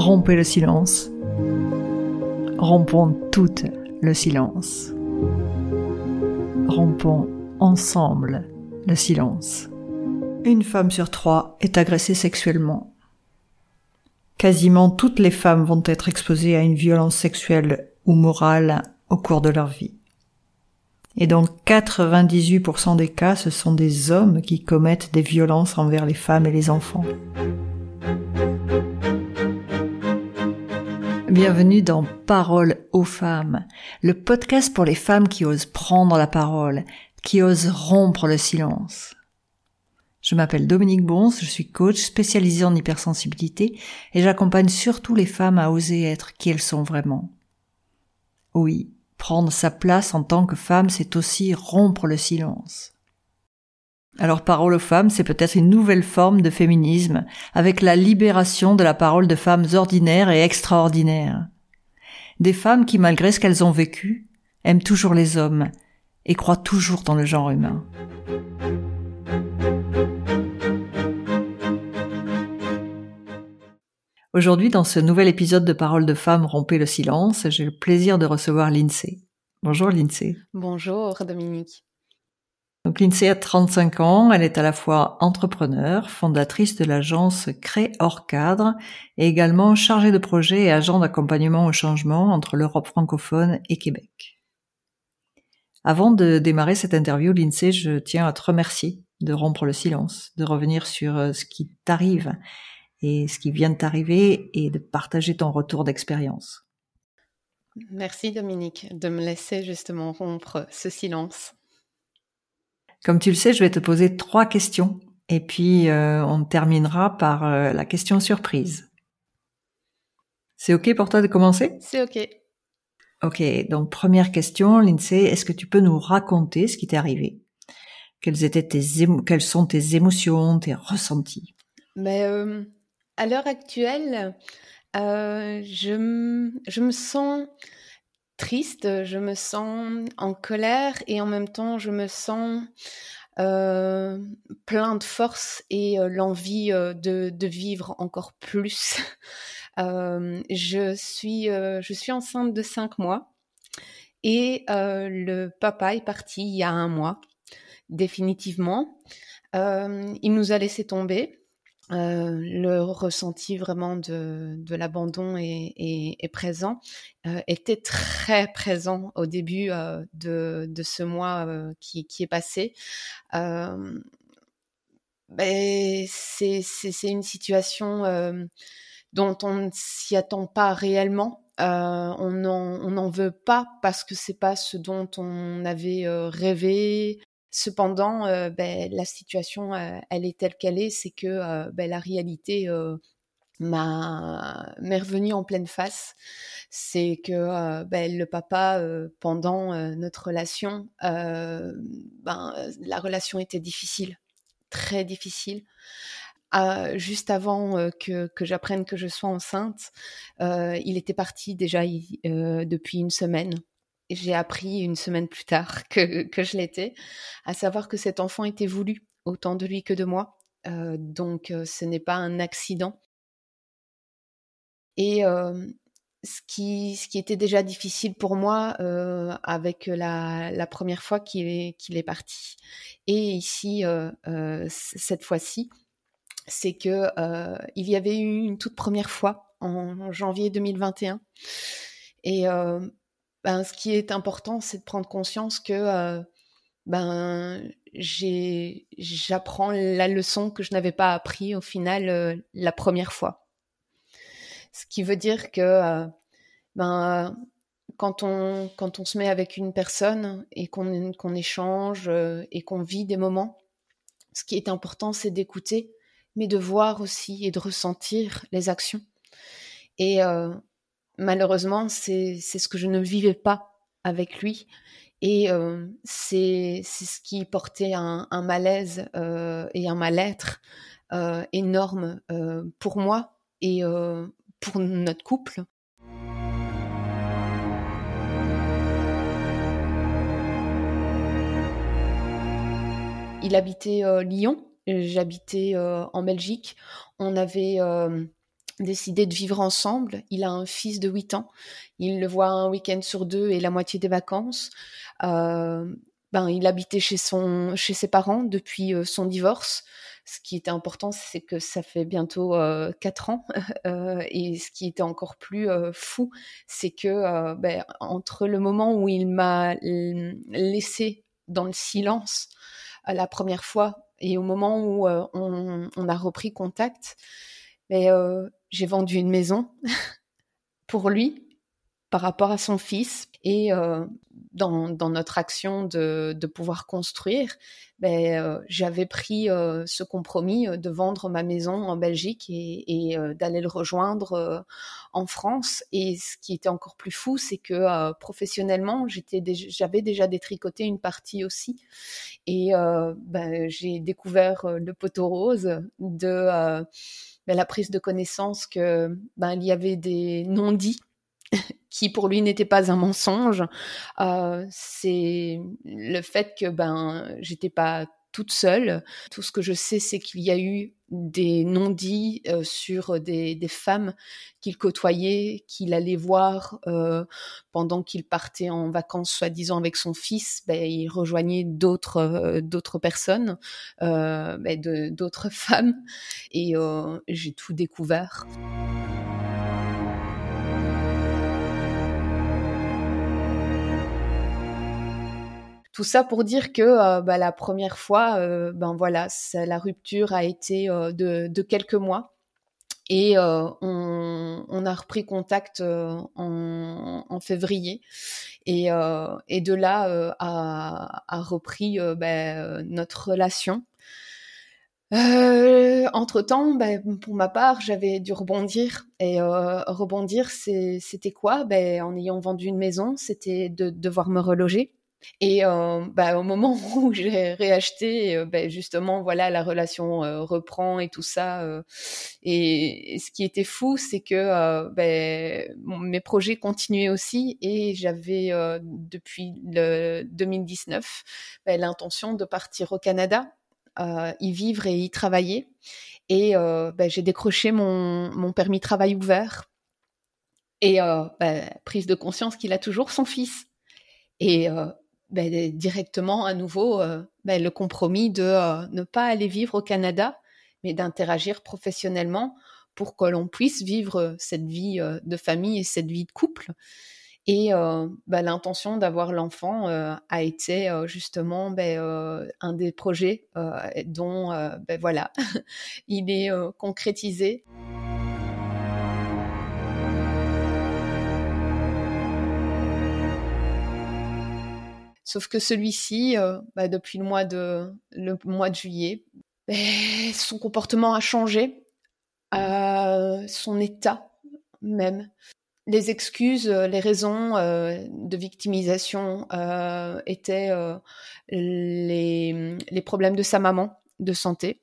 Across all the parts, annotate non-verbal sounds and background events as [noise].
Rompez le silence. Rompons tout le silence. Rompons ensemble le silence. Une femme sur trois est agressée sexuellement. Quasiment toutes les femmes vont être exposées à une violence sexuelle ou morale au cours de leur vie. Et dans 98% des cas, ce sont des hommes qui commettent des violences envers les femmes et les enfants. Bienvenue dans Parole aux femmes, le podcast pour les femmes qui osent prendre la parole, qui osent rompre le silence. Je m'appelle Dominique Bons, je suis coach spécialisé en hypersensibilité et j'accompagne surtout les femmes à oser être qui elles sont vraiment. Oui, prendre sa place en tant que femme, c'est aussi rompre le silence. Alors parole aux femmes, c'est peut-être une nouvelle forme de féminisme, avec la libération de la parole de femmes ordinaires et extraordinaires. Des femmes qui, malgré ce qu'elles ont vécu, aiment toujours les hommes et croient toujours dans le genre humain. Aujourd'hui, dans ce nouvel épisode de Parole de femmes rompez le silence, j'ai le plaisir de recevoir Lindsay. Bonjour Lindsay. Bonjour Dominique. Donc Lindsay a 35 ans, elle est à la fois entrepreneur, fondatrice de l'agence Cré hors cadre et également chargée de projet et agent d'accompagnement au changement entre l'Europe francophone et Québec. Avant de démarrer cette interview, Lindsay, je tiens à te remercier de rompre le silence, de revenir sur euh, ce qui t'arrive et ce qui vient de t'arriver et de partager ton retour d'expérience. Merci Dominique de me laisser justement rompre ce silence. Comme tu le sais, je vais te poser trois questions et puis euh, on terminera par euh, la question surprise. C'est OK pour toi de commencer? C'est OK. Ok, donc première question, Lindsay, est-ce que tu peux nous raconter ce qui t'est arrivé? Quelles étaient tes quelles sont tes émotions, tes ressentis? Mais euh, à l'heure actuelle, je, je, me sens triste, je me sens en colère et en même temps je me sens euh, plein de force et euh, l'envie euh, de, de, vivre encore plus. [laughs] je, suis, je suis enceinte de cinq mois et le papa est parti il y a un mois, définitivement. il nous a laissé tomber. Euh, le ressenti vraiment de, l'abandon est, présent, euh, était très présent au début euh, de, ce mois qui, est passé. Ben, c'est une situation dont on ne s'y attend pas réellement. on n'en veut pas parce que c'est pas ce dont on avait rêvé, Cependant, euh, ben, la situation, euh, elle est telle qu'elle est, c'est que euh, ben, la réalité m'a m'est revenue en pleine face. C'est que ben, le papa, pendant notre relation, ben, la relation était difficile, très difficile. juste avant que, que j'apprenne que je sois enceinte, il était parti déjà depuis une semaine j'ai appris une semaine plus tard [laughs] que, je l'étais, à savoir que cet enfant était voulu, autant de lui que de moi. Euh, donc euh, ce n'est pas un accident. Et euh, ce, qui, était déjà difficile pour moi avec la, première fois qu'il est, parti, et ici, cette fois-ci, c'est que il y avait eu une toute première fois en, en janvier 2021. Et ben, ce qui est important, c'est de prendre conscience que euh, ben, j'apprends la leçon que je n'avais pas appris au final euh, la première fois. Ce qui veut dire que euh, ben, quand, on, quand on se met avec une personne et qu'on qu'on échange et qu'on vit des moments, ce qui est important, c'est d'écouter, mais de voir aussi et de ressentir les actions. Et malheureusement, c'est ce que je ne vivais pas avec lui. Et euh, c'est ce qui portait un, malaise euh, et un mal-être euh, énorme pour moi et pour notre couple. Il habitait Lyon, j'habitais en Belgique. On avait décidé de vivre ensemble. Il a un fils de 8 ans. Il le voit un week-end sur deux et la moitié des vacances. Euh, ben, il habitait chez, son, chez ses parents depuis euh, son divorce. Ce qui était important, c'est que ça fait bientôt euh, 4 ans. [laughs] Euh, et ce qui était encore plus fou, c'est que ben, entre le moment où il m'a laissé dans le silence la première fois et au moment où on, on, a repris contact, ben, j'ai vendu une maison [laughs] pour lui par rapport à son fils et euh, dans, notre action de, pouvoir construire, ben, euh, j'avais pris euh, ce compromis de vendre ma maison en Belgique et, d'aller le rejoindre en France. Et ce qui était encore plus fou, c'est que professionnellement, j'avais déjà détricoté une partie aussi. Et ben, j'ai découvert le poteau rose de la prise de connaissance que ben, il y avait des non-dits [laughs] qui pour lui n'était pas un mensonge. Euh, c'est le fait que ben j'étais pas toute seule. Tout ce que je sais, c'est qu'il y a eu des non-dits euh, sur des, femmes qu'il côtoyait, qu'il allait voir euh, pendant qu'il partait en vacances, soi-disant avec son fils. Ben, il rejoignait d'autres euh, personnes, ben, d'autres [laughs] femmes, et j'ai tout découvert. Tout ça pour dire que euh, bah, la première fois, euh, ben la rupture a été euh, de, quelques mois. Et on, a repris contact en, février. Et, de là a, repris ben, notre relation. Entre temps, ben, pour ma part, j'avais dû rebondir. Et rebondir, c'était quoi? En ayant vendu une maison, c'était de devoir me reloger. Et euh, bah, au moment [laughs] où j'ai réacheté, euh, bah, justement, voilà, la relation euh, reprend et tout ça. Et, ce qui était fou, c'est que bah, mes projets continuaient aussi et j'avais depuis le 2019 bah, l'intention de partir au Canada, y vivre et y travailler. Et j'ai décroché mon, mon permis travail ouvert et prise de conscience qu'il a toujours son fils. Et ben, directement à nouveau euh, ben, le compromis de euh, ne pas aller vivre au Canada, mais d'interagir professionnellement pour que l'on puisse vivre cette vie euh, de famille et cette vie de couple. Et ben, l'intention d'avoir l'enfant a été justement un des projets dont voilà, [laughs] il est concrétisé. Sauf que celui-ci, euh, bah, depuis le mois de, juillet, bah, [laughs] son comportement a changé, euh, son état même. Les excuses, euh, les raisons de victimisation étaient les problèmes de sa maman de santé.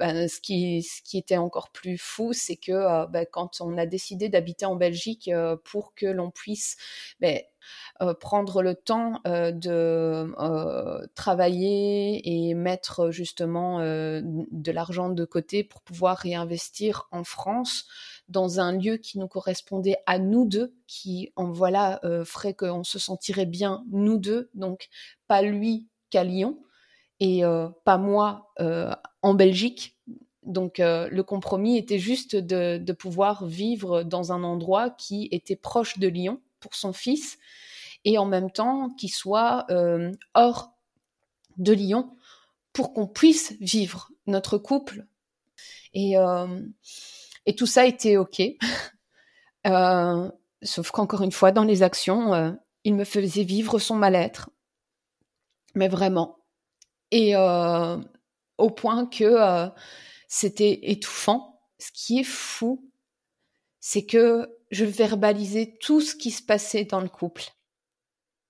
Ben, ce, qui, ce qui était encore plus fou, c'est que ben, quand on a décidé d'habiter en Belgique pour que l'on puisse ben, euh, prendre le temps euh, de euh, travailler et mettre justement de l'argent de côté pour pouvoir réinvestir en France dans un lieu qui nous correspondait à nous deux, qui en voilà ferait qu'on se sentirait bien nous deux, donc pas lui qu'à Lyon et pas moi en Belgique. Donc le compromis était juste de, de, pouvoir vivre dans un endroit qui était proche de Lyon pour son fils et en même temps qui soit euh, hors de Lyon pour qu'on puisse vivre notre couple. Et, euh, et tout ça était OK. [laughs] euh, sauf qu'encore une fois, dans les actions, euh, il me faisait vivre son mal-être. Mais vraiment. Et euh, au point que euh, c'était étouffant. Ce qui est fou, c'est que je verbalisais tout ce qui se passait dans le couple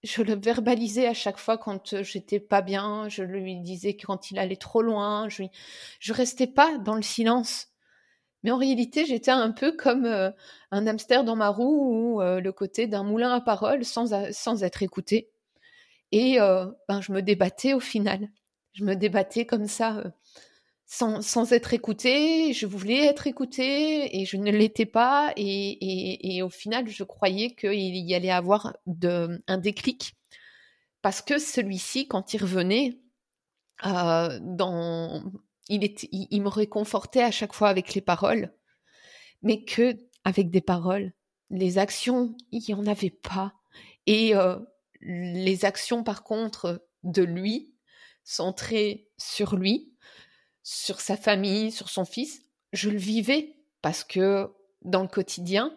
je le verbalisais à chaque fois quand euh, j'étais pas bien, je lui disais quand il allait trop loin, je, je restais pas dans le silence. Mais en réalité, j'étais un peu comme un hamster dans ma roue ou le côté d'un moulin à parole sans, sans être écouté. Et ben, je me débattais au final. Je me débattais comme ça, sans, sans, être écoutée. Je voulais être écoutée et je ne l'étais pas. Et, et, et, au final, je croyais qu'il y allait avoir de, un déclic. Parce que celui-ci, quand il revenait, euh, dans, il, il, me réconfortait à chaque fois avec les paroles, mais que avec des paroles. Les actions, il n'y en avait pas. Et euh, les actions, par contre, de lui, centrées sur lui, sur sa famille, sur son fils, je le vivais parce que dans le quotidien,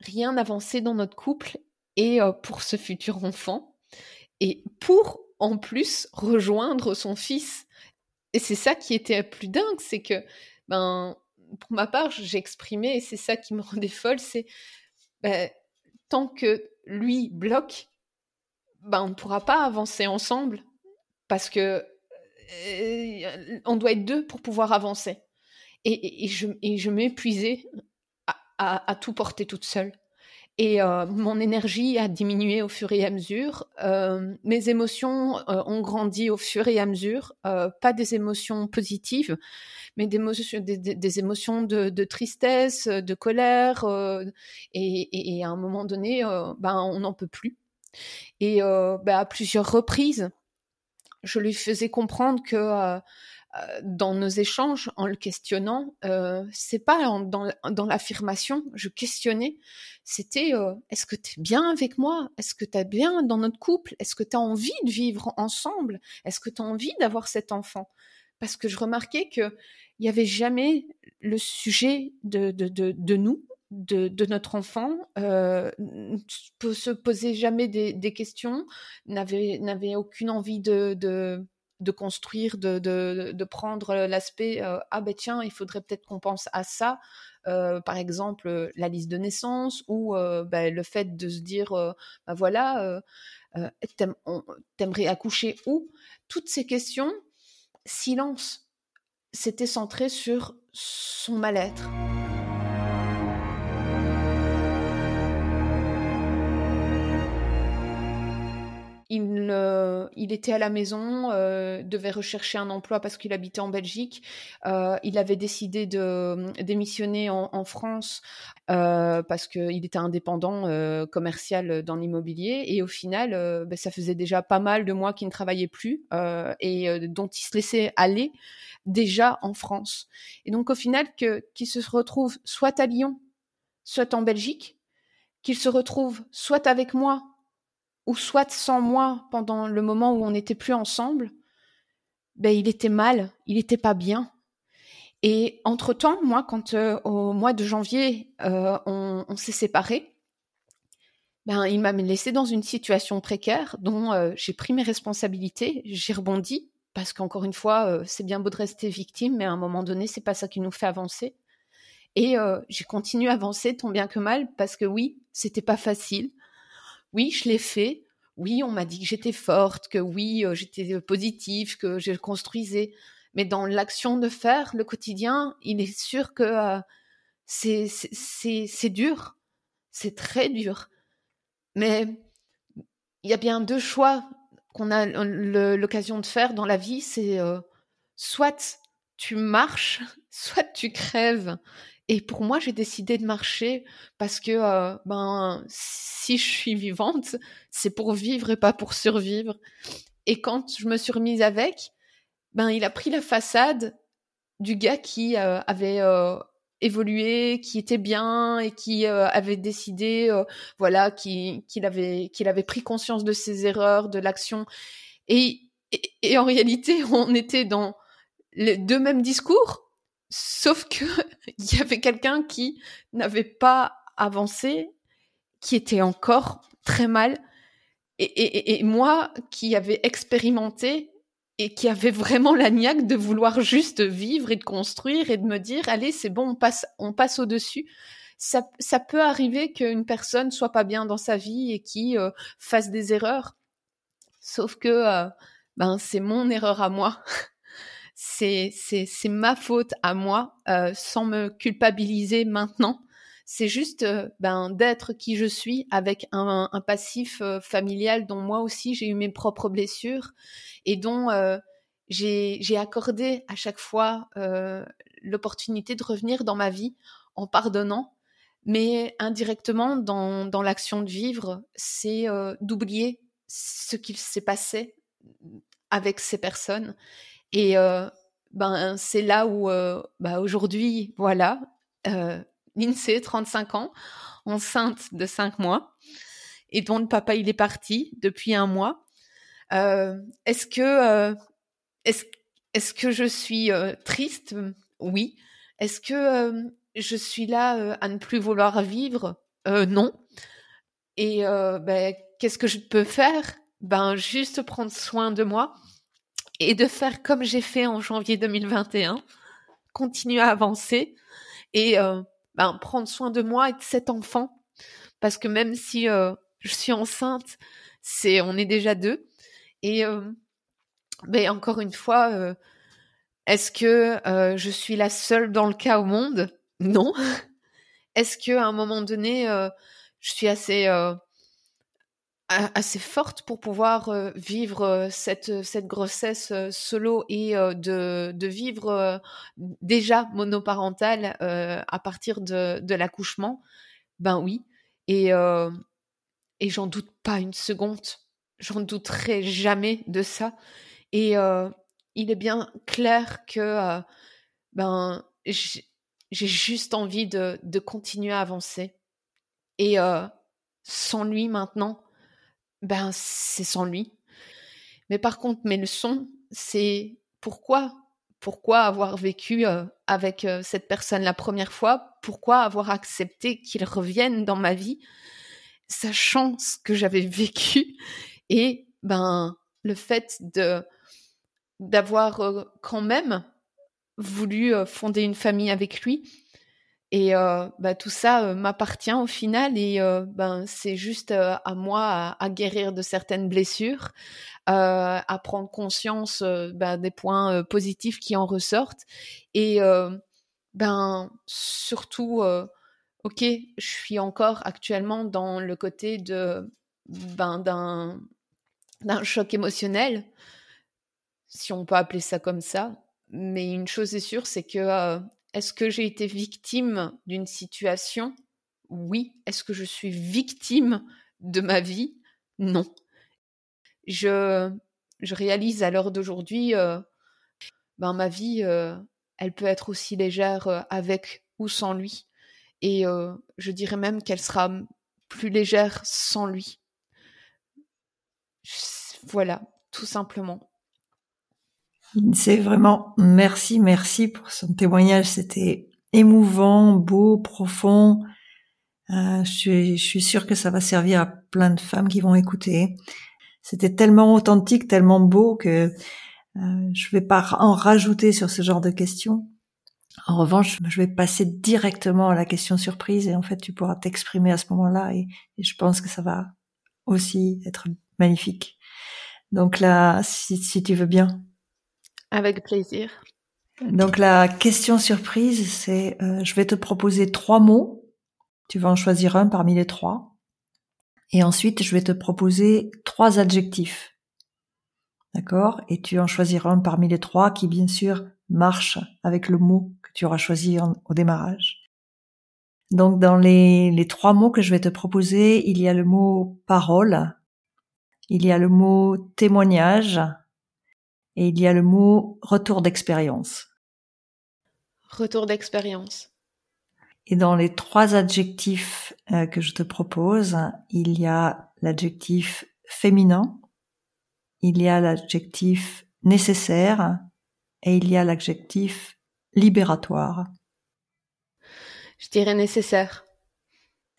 rien n'avançait dans notre couple et euh, pour ce futur enfant. Et pour en plus rejoindre son fils. Et c'est ça qui était plus dingue, c'est que, ben, pour ma part, j'ai exprimé, et c'est ça qui me rendait folle, c'est ben, tant que lui bloque, ben, on ne pourra pas avancer ensemble parce que euh, on doit être deux pour pouvoir avancer. Et, je, je m'épuisais à, tout porter toute seule. Et euh, mon énergie a diminué au fur et à mesure. Euh, mes émotions ont grandi au fur et à mesure. Pas des émotions positives, mais des, émotions, de, tristesse, de colère. Et, et, à un moment donné, ben, on n'en peut plus. Et ben, à plusieurs reprises, je lui faisais comprendre que euh, euh, dans nos échanges, en le questionnant, euh, c'est pas dans, l'affirmation, je questionnais, c'était euh, est-ce que tu es bien avec moi? Est-ce que tu es bien dans notre couple? Est-ce que tu as envie de vivre ensemble? Est-ce que tu as envie d'avoir cet enfant? Parce que je remarquais que il n'y avait jamais le sujet de, de, de nous, de, notre enfant, euh, se posait jamais des, questions, n'avait, aucune envie de, de, de construire, de, de, prendre l'aspect euh, ah ben tiens, il faudrait peut-être qu'on pense à ça. Euh, par exemple, la liste de naissance ou euh, ben, le fait de se dire ben voilà, t'aimerais accoucher où? Toutes ces questions, silence. C'était centré sur son mal-être. Euh, il, était à la maison, euh, devait rechercher un emploi parce qu'il habitait en Belgique. Euh, il avait décidé de démissionner en, France parce qu'il était indépendant commercial dans l'immobilier. Et au final, ben, ça faisait déjà pas mal de mois qu'il ne travaillait plus et dont il se laissait aller déjà en France. Et donc au final, qu'il se retrouve soit à Lyon, soit en Belgique, qu'il se retrouve soit avec moi ou soit sans moi pendant le moment où on n'était plus ensemble, ben il était mal, il était pas bien. Et entre temps, moi, quand euh, au mois de janvier euh, on, s'est séparés, ben il m'a laissé dans une situation précaire dont euh, j'ai pris mes responsabilités, j'ai rebondi parce qu'encore une fois, c'est bien beau de rester victime, mais à un moment donné, c'est pas ça qui nous fait avancer. Et j'ai continué à avancer tant bien que mal parce que oui, c'était pas facile oui, je l'ai fait. Oui, on m'a dit que j'étais forte, que oui, euh, j'étais euh, positive, que je construisais. Mais dans l'action de faire, le quotidien, il est sûr que euh, c'est c'est dur. C'est très dur. Mais il y a bien deux choix qu'on a l'occasion de faire dans la vie. C'est soit tu marches, [laughs] soit tu crèves. Et pour moi, j'ai décidé de marcher parce que euh, ben si je suis vivante, c'est pour vivre et pas pour survivre. Et quand je me suis remise avec, ben il a pris la façade du gars qui euh, avait euh, évolué, qui était bien et qui avait décidé, euh, voilà, qu'il avait qu'il avait pris conscience de ses erreurs, de l'action. Et, et en réalité, [laughs] on était dans les deux mêmes discours Sauf que [laughs] il y avait quelqu'un qui n'avait pas avancé, qui était encore très mal, et, moi qui avais expérimenté et qui avait vraiment la niaque de vouloir juste vivre et de construire et de me dire allez c'est bon on passe on passe au dessus. Ça, ça peut arriver qu'une personne soit pas bien dans sa vie et qui euh, fasse des erreurs. Sauf que euh, ben c'est mon erreur à moi [laughs] c'est ma faute à moi euh, sans me culpabiliser maintenant. C'est juste euh, ben d'être qui je suis avec un, passif euh, familial dont moi aussi j'ai eu mes propres blessures et dont j'ai accordé à chaque fois l'opportunité de revenir dans ma vie en pardonnant, mais indirectement dans, dans l'action de vivre, c'est d'oublier ce qu'il s'est passé avec ces personnes. Et ben c'est là où bah, aujourd'hui, voilà, euh, Lindsay, 35 ans, enceinte de 5 mois, et dont le papa il est parti depuis un mois. est-ce que est-ce que je suis triste? Oui. Est-ce que je suis là à ne plus vouloir vivre? Non. Et ben, qu'est-ce que je peux faire? Ben juste prendre soin de moi et de faire comme j'ai fait en janvier 2021, continuer à avancer et ben, prendre soin de moi et de cet enfant parce que même si je suis enceinte, c'est on est déjà deux et ben encore une fois est-ce que je suis la seule dans le cas au monde? Non. [laughs] Est-ce que à un moment donné, je suis assez assez forte pour pouvoir vivre cette cette grossesse solo et de de vivre déjà monoparentale à partir de de l'accouchement? Ben oui. Et et j'en doute pas une seconde. J'en douterai jamais de ça. Et il est bien clair que ben j'ai juste envie de, de, continuer à avancer. Et sans lui maintenant, ben c'est sans lui. Mais par contre, mes leçons, c'est pourquoi pourquoi avoir vécu avec cette personne la première fois? Pourquoi avoir accepté qu'il revienne dans ma vie, sachant ce que j'avais [laughs] vécu? Et ben le fait de d'avoir quand même voulu fonder une famille avec lui et bah, tout ça m'appartient au final et ben c'est juste à moi à, guérir de certaines blessures, à prendre conscience ben, des points positifs qui en ressortent. Et ben surtout ok je suis encore actuellement dans le côté de ben d'un choc émotionnel si on peut appeler ça comme ça. Mais une chose est sûre c'est que est-ce que j'ai été victime d'une situation? Oui. Est-ce que je suis victime de ma vie? Non. Je, je réalise à l'heure d'aujourd'hui, euh, ben ma vie, euh, elle peut être aussi légère euh, avec ou sans lui. Et je dirais même qu'elle sera plus légère sans lui. Voilà, tout simplement. C'est vraiment merci, merci pour son témoignage. C'était émouvant, beau, profond. Euh, je, suis, je sûre que ça va servir à plein de femmes qui vont écouter. C'était tellement authentique, tellement beau que euh, je vais pas en rajouter sur ce genre de questions. En revanche, je vais passer directement à la question surprise et en fait, tu pourras t'exprimer à ce moment-là et, je pense que ça va aussi être magnifique. Donc là, si tu veux bien. Avec plaisir. Donc la question surprise, c'est euh, je vais te proposer trois mots. Tu vas en choisir un parmi les trois. Et ensuite, je vais te proposer trois adjectifs. D'accord? Et tu en choisiras un parmi les trois qui, bien sûr, marche avec le mot que tu auras choisi au démarrage. Donc, dans les, les trois mots que je vais te proposer, il y a le mot parole, il y a le mot témoignage et il y a le mot retour d'expérience. Retour d'expérience. Et dans les trois adjectifs euh, que je te propose, il y a l'adjectif féminin, il y a l'adjectif nécessaire et il y a l'adjectif libératoire. Je dirais nécessaire.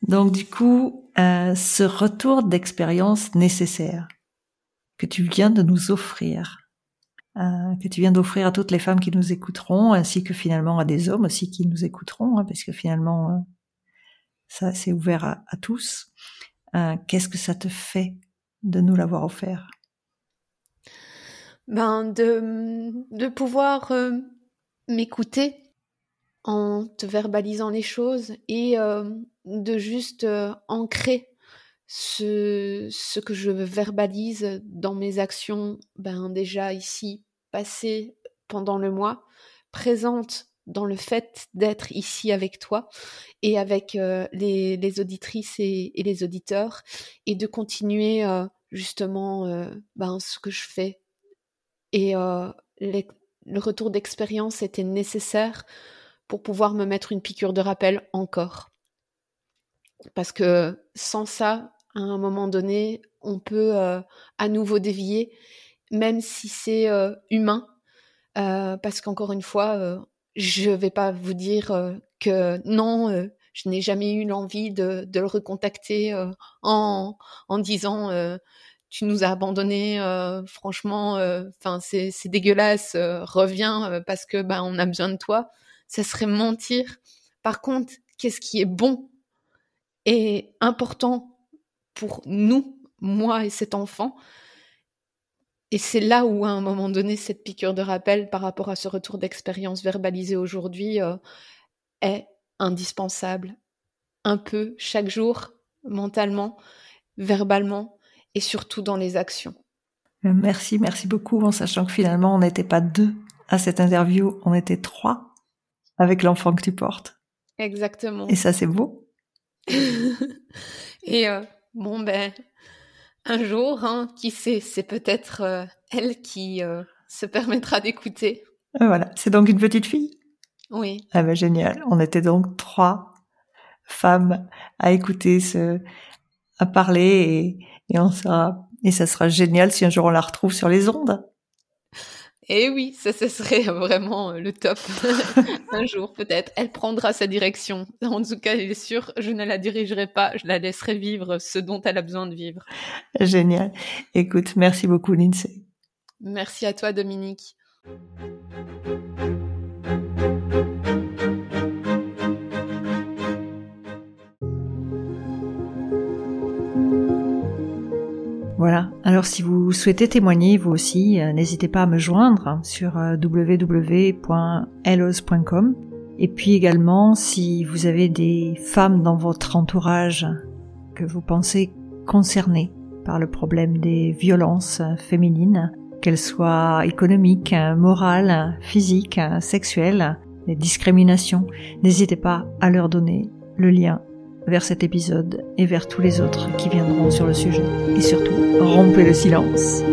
Donc du coup, euh, ce retour d'expérience nécessaire que tu viens de nous offrir, que tu viens d'offrir à toutes les femmes qui nous écouteront, ainsi que finalement à des hommes aussi qui nous écouteront, hein, parce que finalement, euh, ça c'est ouvert à, tous. Euh, qu'est-ce que ça te fait de nous l'avoir offert? Ben de, de pouvoir m'écouter en te verbalisant les choses et de juste ancrer ce, ce que je verbalise dans mes actions, ben déjà ici passé pendant le mois, présente dans le fait d'être ici avec toi et avec euh, les, auditrices et, les auditeurs et de continuer euh, justement euh, ben, ce que je fais. Et le retour d'expérience était nécessaire pour pouvoir me mettre une piqûre de rappel encore. Parce que sans ça, à un moment donné, on peut à nouveau dévier, même si c'est humain. parce qu'encore une fois, je vais pas vous dire euh, que non, euh, je n'ai jamais eu l'envie de, le recontacter euh, en, en disant tu nous as abandonnés, franchement, enfin c'est dégueulasse, reviens parce que ben on a besoin de toi. Ça serait mentir. Par contre, qu'est-ce qui est bon et important pour nous, moi et cet enfant, et c'est là où, à un moment donné, cette piqûre de rappel par rapport à ce retour d'expérience verbalisé aujourd'hui euh, est indispensable. Un peu chaque jour, mentalement, verbalement et surtout dans les actions. Euh, merci, merci beaucoup, en sachant que finalement, on n'était pas deux à cette interview, on était trois avec l'enfant que tu portes. Exactement. Et ça, c'est beau. [laughs] et euh, bon, ben, un jour, hein, qui sait, c'est peut-être euh, elle qui euh, se permettra d'écouter. Euh, voilà, c'est donc une petite fille? Oui. Ah ben génial, on était donc trois femmes à écouter, ce, à parler et, et on sera, et ça sera génial si un jour on la retrouve sur les ondes. Et oui, ça, ce serait [laughs] vraiment le top. [laughs] un jour, peut-être. Elle prendra sa direction. En tout cas, elle est sûre, je ne la dirigerai pas. Je la laisserai vivre ce dont elle a besoin de vivre. Génial. Écoute, merci beaucoup, Lindsay. Merci à toi, Dominique. Voilà. Alors si vous souhaitez témoigner vous aussi, euh, n'hésitez pas à me joindre sur euh, www.elos.com. Et puis également, si vous avez des femmes dans votre entourage que vous pensez concernées par le problème des violences féminines, qu'elles soient économiques, morales, physiques, sexuelles, des discriminations, n'hésitez pas à leur donner le lien vers cet épisode et vers tous les autres qui viendront sur le sujet. Et surtout, rompez le silence.